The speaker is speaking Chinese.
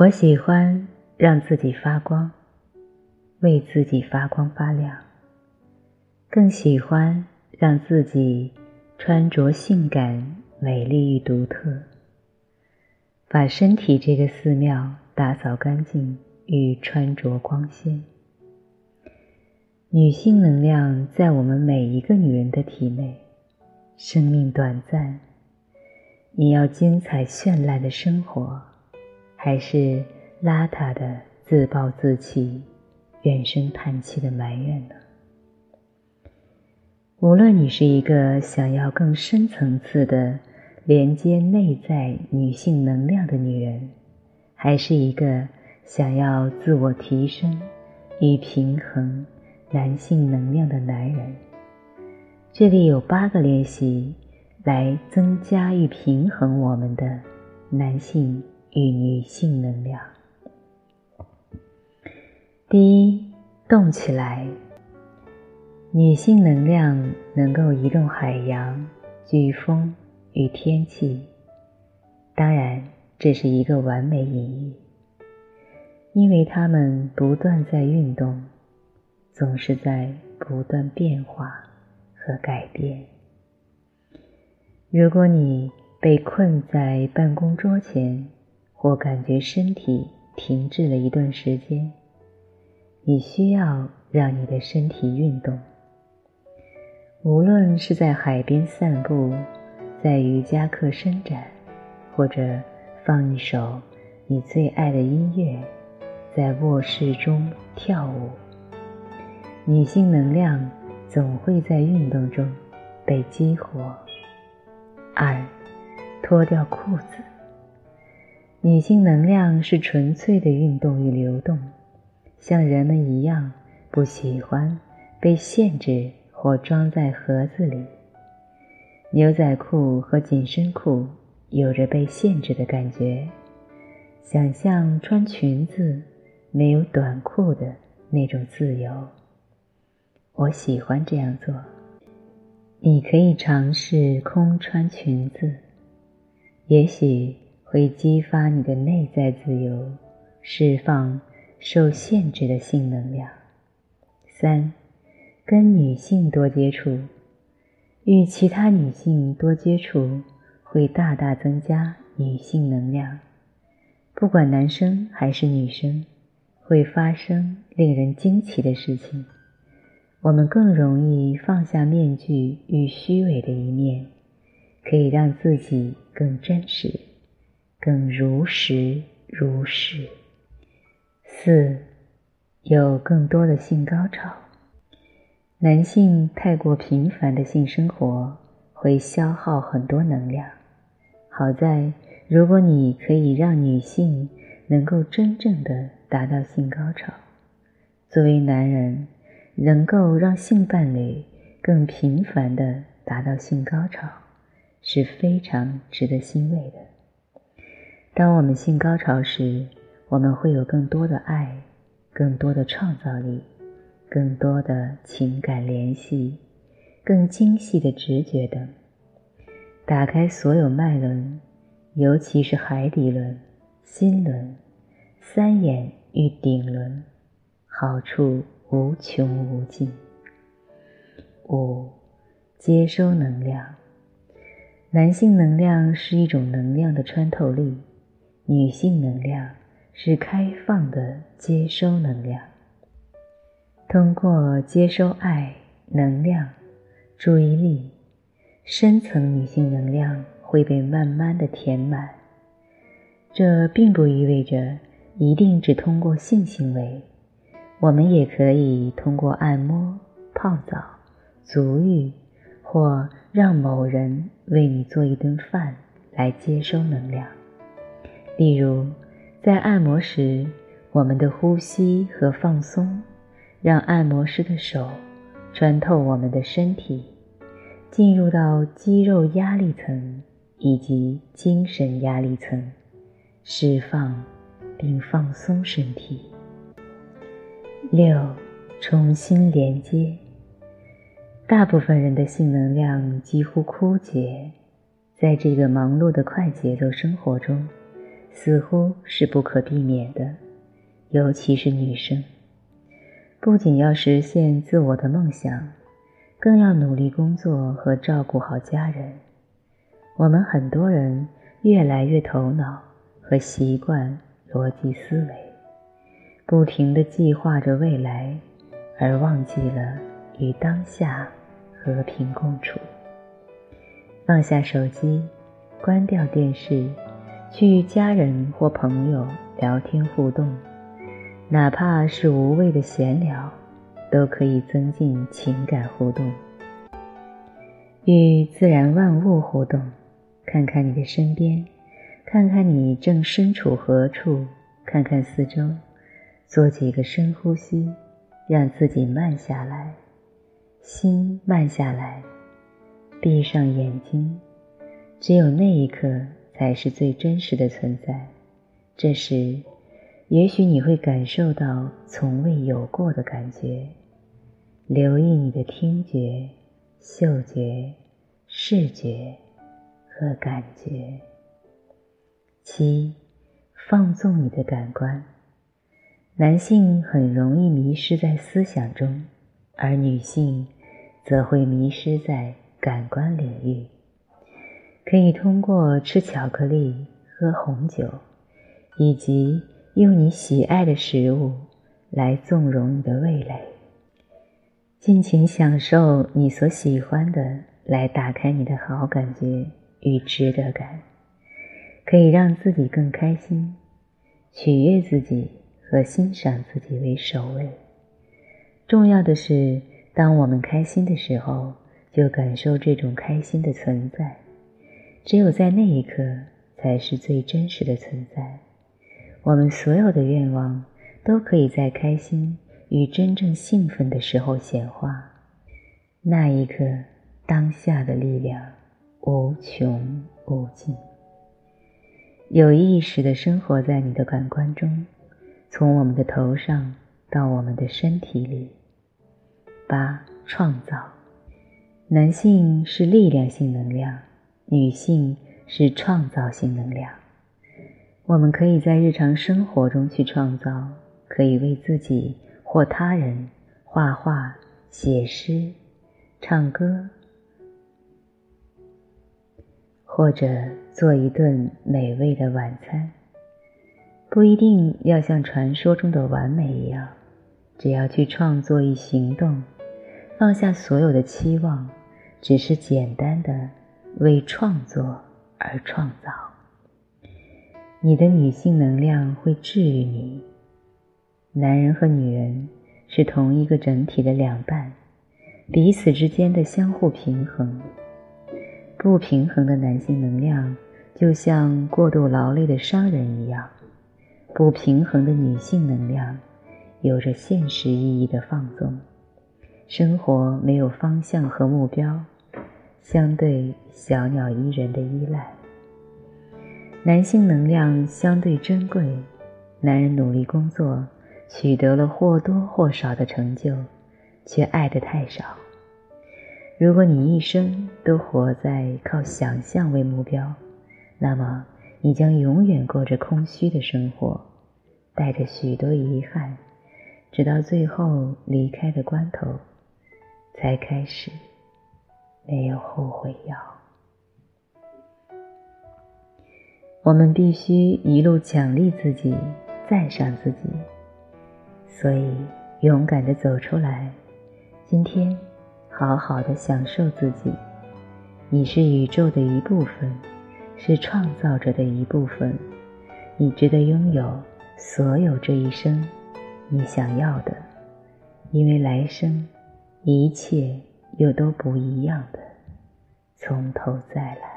我喜欢让自己发光，为自己发光发亮，更喜欢让自己穿着性感、美丽与独特，把身体这个寺庙打扫干净与穿着光鲜。女性能量在我们每一个女人的体内，生命短暂，你要精彩绚烂的生活。还是邋遢的自暴自弃、怨声叹气的埋怨呢？无论你是一个想要更深层次的连接内在女性能量的女人，还是一个想要自我提升与平衡男性能量的男人，这里有八个练习来增加与平衡我们的男性。与女性能量。第一，动起来。女性能量能够移动海洋、飓风与天气。当然，这是一个完美隐喻，因为它们不断在运动，总是在不断变化和改变。如果你被困在办公桌前，或感觉身体停滞了一段时间，你需要让你的身体运动。无论是在海边散步，在瑜伽课伸展，或者放一首你最爱的音乐，在卧室中跳舞，女性能量总会在运动中被激活。二，脱掉裤子。女性能量是纯粹的运动与流动，像人们一样，不喜欢被限制或装在盒子里。牛仔裤和紧身裤有着被限制的感觉，想象穿裙子没有短裤的那种自由。我喜欢这样做。你可以尝试空穿裙子，也许。会激发你的内在自由，释放受限制的性能量。三，跟女性多接触，与其他女性多接触，会大大增加女性能量。不管男生还是女生，会发生令人惊奇的事情。我们更容易放下面具与虚伪的一面，可以让自己更真实。更如实如是。四，有更多的性高潮。男性太过频繁的性生活会消耗很多能量。好在，如果你可以让女性能够真正的达到性高潮，作为男人，能够让性伴侣更频繁的达到性高潮，是非常值得欣慰的。当我们性高潮时，我们会有更多的爱，更多的创造力，更多的情感联系，更精细的直觉等。打开所有脉轮，尤其是海底轮、心轮、三眼与顶轮，好处无穷无尽。五、接收能量。男性能量是一种能量的穿透力。女性能量是开放的接收能量，通过接收爱、能量、注意力，深层女性能量会被慢慢的填满。这并不意味着一定只通过性行为，我们也可以通过按摩、泡澡、足浴，或让某人为你做一顿饭来接收能量。例如，在按摩时，我们的呼吸和放松，让按摩师的手穿透我们的身体，进入到肌肉压力层以及精神压力层，释放并放松身体。六，重新连接。大部分人的性能量几乎枯竭，在这个忙碌的快节奏生活中。似乎是不可避免的，尤其是女生。不仅要实现自我的梦想，更要努力工作和照顾好家人。我们很多人越来越头脑和习惯逻辑思维，不停地计划着未来，而忘记了与当下和平共处。放下手机，关掉电视，去与家人或朋友聊天互动。哪怕是无谓的闲聊，都可以增进情感互动。与自然万物互动，看看你的身边，看看你正身处何处，看看四周，做几个深呼吸，让自己慢下来，心慢下来，闭上眼睛，只有那一刻才是最真实的存在。这时。也许你会感受到从未有过的感觉。留意你的听觉、嗅觉、视觉和感觉。七，放纵你的感官。男性很容易迷失在思想中，而女性则会迷失在感官领域。可以通过吃巧克力、喝红酒，以及用你喜爱的食物来纵容你的味蕾，尽情享受你所喜欢的，来打开你的好感觉与值得感，可以让自己更开心，取悦自己和欣赏自己为首位。重要的是，当我们开心的时候，就感受这种开心的存在，只有在那一刻，才是最真实的存在。我们所有的愿望都可以在开心与真正兴奋的时候显化，那一刻，当下的力量无穷无尽。有意识的生活在你的感官中，从我们的头上到我们的身体里。八、创造。男性是力量性能量，女性是创造性能量。我们可以在日常生活中去创造，可以为自己或他人画画、写诗、唱歌，或者做一顿美味的晚餐。不一定要像传说中的完美一样，只要去创作与行动，放下所有的期望，只是简单的为创作而创造。你的女性能量会治愈你。男人和女人是同一个整体的两半，彼此之间的相互平衡。不平衡的男性能量就像过度劳累的商人一样，不平衡的女性能量有着现实意义的放纵。生活没有方向和目标，相对小鸟依人的依赖。男性能量相对珍贵，男人努力工作，取得了或多或少的成就，却爱得太少。如果你一生都活在靠想象为目标，那么你将永远过着空虚的生活，带着许多遗憾，直到最后离开的关头，才开始没有后悔药。我们必须一路奖励自己，赞赏自己，所以勇敢的走出来。今天，好好的享受自己。你是宇宙的一部分，是创造者的一部分。你值得拥有所有这一生你想要的，因为来生一切又都不一样的，从头再来。